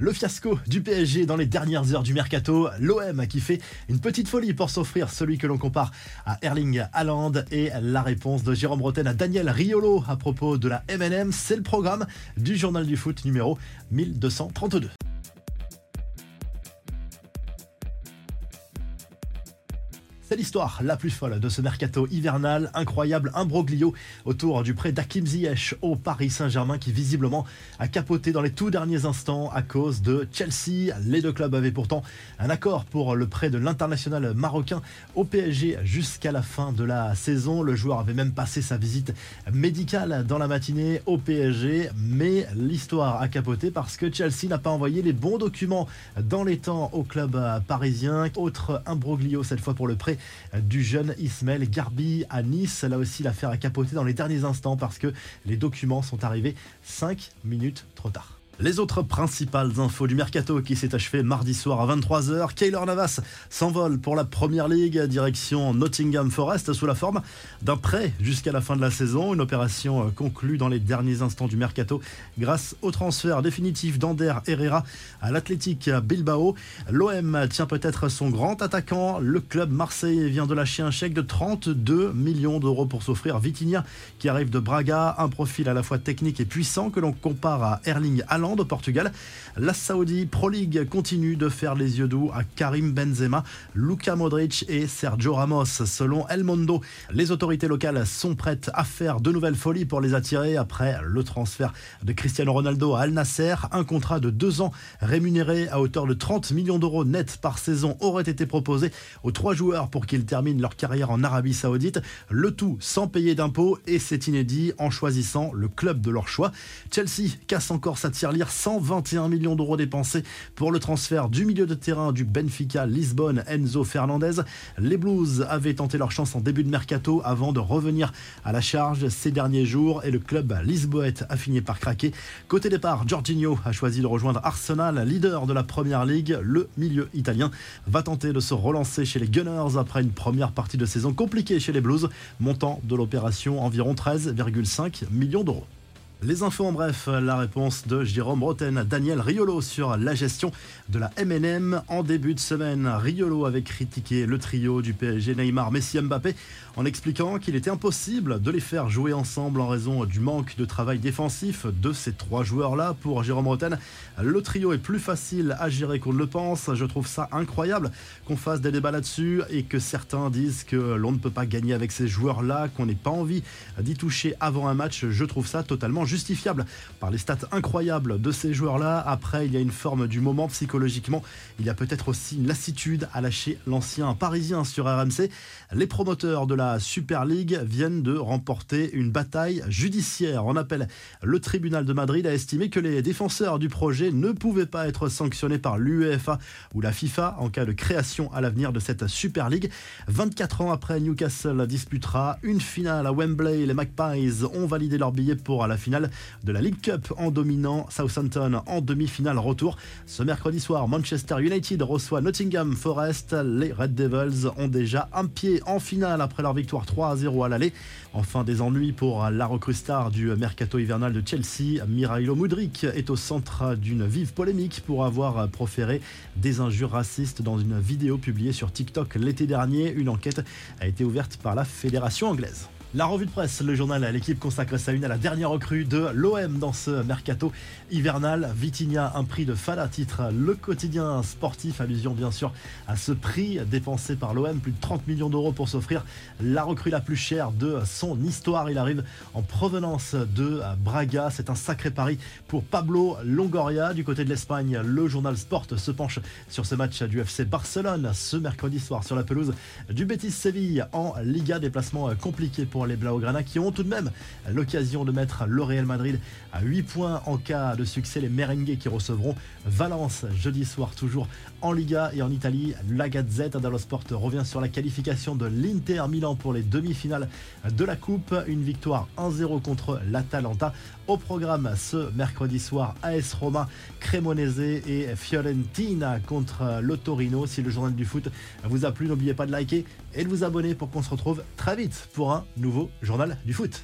Le fiasco du PSG dans les dernières heures du mercato, l'OM qui fait une petite folie pour s'offrir celui que l'on compare à Erling Haaland. Et la réponse de Jérôme Roten à Daniel Riolo à propos de la MNM, c'est le programme du journal du foot numéro 1232. C'est l'histoire la plus folle de ce mercato hivernal, incroyable imbroglio autour du prêt d'Akim Ziyech au Paris Saint-Germain qui visiblement a capoté dans les tout derniers instants à cause de Chelsea. Les deux clubs avaient pourtant un accord pour le prêt de l'international marocain au PSG jusqu'à la fin de la saison. Le joueur avait même passé sa visite médicale dans la matinée au PSG, mais l'histoire a capoté parce que Chelsea n'a pas envoyé les bons documents dans les temps au club parisien. Autre imbroglio cette fois pour le prêt du jeune Ismaël Garbi à Nice. Là aussi, l'affaire a capoté dans les derniers instants parce que les documents sont arrivés 5 minutes trop tard. Les autres principales infos du mercato qui s'est achevé mardi soir à 23h. Kaylor Navas s'envole pour la première ligue, direction Nottingham Forest sous la forme d'un prêt jusqu'à la fin de la saison. Une opération conclue dans les derniers instants du mercato grâce au transfert définitif d'Ander Herrera à l'Athletic Bilbao. L'OM tient peut-être son grand attaquant. Le club marseillais vient de lâcher un chèque de 32 millions d'euros pour s'offrir Vitinha qui arrive de Braga, un profil à la fois technique et puissant que l'on compare à Erling Haaland au Portugal. La Saudi Pro League continue de faire les yeux doux à Karim Benzema, Luka Modric et Sergio Ramos. Selon El Mondo, les autorités locales sont prêtes à faire de nouvelles folies pour les attirer après le transfert de Cristiano Ronaldo à Al Nasser. Un contrat de deux ans rémunéré à hauteur de 30 millions d'euros net par saison aurait été proposé aux trois joueurs pour qu'ils terminent leur carrière en Arabie Saoudite. Le tout sans payer d'impôts et c'est inédit en choisissant le club de leur choix. Chelsea casse encore sa tirelire 121 millions d'euros dépensés pour le transfert du milieu de terrain du Benfica Lisbonne Enzo Fernandez. Les Blues avaient tenté leur chance en début de mercato avant de revenir à la charge ces derniers jours et le club lisboète a fini par craquer. Côté départ, Jorginho a choisi de rejoindre Arsenal, leader de la première ligue. Le milieu italien va tenter de se relancer chez les Gunners après une première partie de saison compliquée chez les Blues, montant de l'opération environ 13,5 millions d'euros. Les infos en bref, la réponse de Jérôme Roten, Daniel Riolo sur la gestion de la MNM en début de semaine. Riolo avait critiqué le trio du PSG Neymar, Messi, Mbappé en expliquant qu'il était impossible de les faire jouer ensemble en raison du manque de travail défensif de ces trois joueurs-là. Pour Jérôme Roten, le trio est plus facile à gérer qu'on ne le pense. Je trouve ça incroyable qu'on fasse des débats là-dessus et que certains disent que l'on ne peut pas gagner avec ces joueurs-là, qu'on n'ait pas envie d'y toucher avant un match. Je trouve ça totalement justifiable par les stats incroyables de ces joueurs-là. Après, il y a une forme du moment psychologiquement. Il y a peut-être aussi une lassitude à lâcher l'ancien parisien sur RMC. Les promoteurs de la Super League viennent de remporter une bataille judiciaire. On appelle le tribunal de Madrid a estimé que les défenseurs du projet ne pouvaient pas être sanctionnés par l'UEFA ou la FIFA en cas de création à l'avenir de cette Super League. 24 ans après, Newcastle disputera une finale à Wembley. Les Magpies ont validé leur billet pour la finale de la League Cup en dominant Southampton en demi-finale retour. Ce mercredi soir, Manchester United reçoit Nottingham Forest. Les Red Devils ont déjà un pied en finale après leur victoire 3 à 0 à l'aller. Enfin, des ennuis pour la recrue star du mercato hivernal de Chelsea. Mirailo Mudrik est au centre d'une vive polémique pour avoir proféré des injures racistes dans une vidéo publiée sur TikTok l'été dernier. Une enquête a été ouverte par la fédération anglaise. La revue de presse, le journal l'équipe consacre sa une à la dernière recrue de l'OM dans ce mercato hivernal. Vitinha, un prix de Fala titre le quotidien sportif, allusion bien sûr à ce prix dépensé par l'OM, plus de 30 millions d'euros pour s'offrir la recrue la plus chère de son histoire. Il arrive en provenance de Braga. C'est un sacré pari pour Pablo Longoria. Du côté de l'Espagne, le journal Sport se penche sur ce match du FC Barcelone ce mercredi soir sur la pelouse du Betis Séville en Liga. Déplacement compliqué pour les Blaugrana qui ont tout de même l'occasion de mettre le Real Madrid à 8 points en cas de succès. Les merengues qui recevront Valence jeudi soir toujours en Liga et en Italie. La Gazette dello Sport revient sur la qualification de l'Inter Milan pour les demi-finales de la Coupe. Une victoire 1-0 contre l'Atalanta. Au programme ce mercredi soir, AS Roma, Cremonese et Fiorentina contre le Torino. Si le journal du foot vous a plu, n'oubliez pas de liker et de vous abonner pour qu'on se retrouve très vite pour un nouveau journal du foot.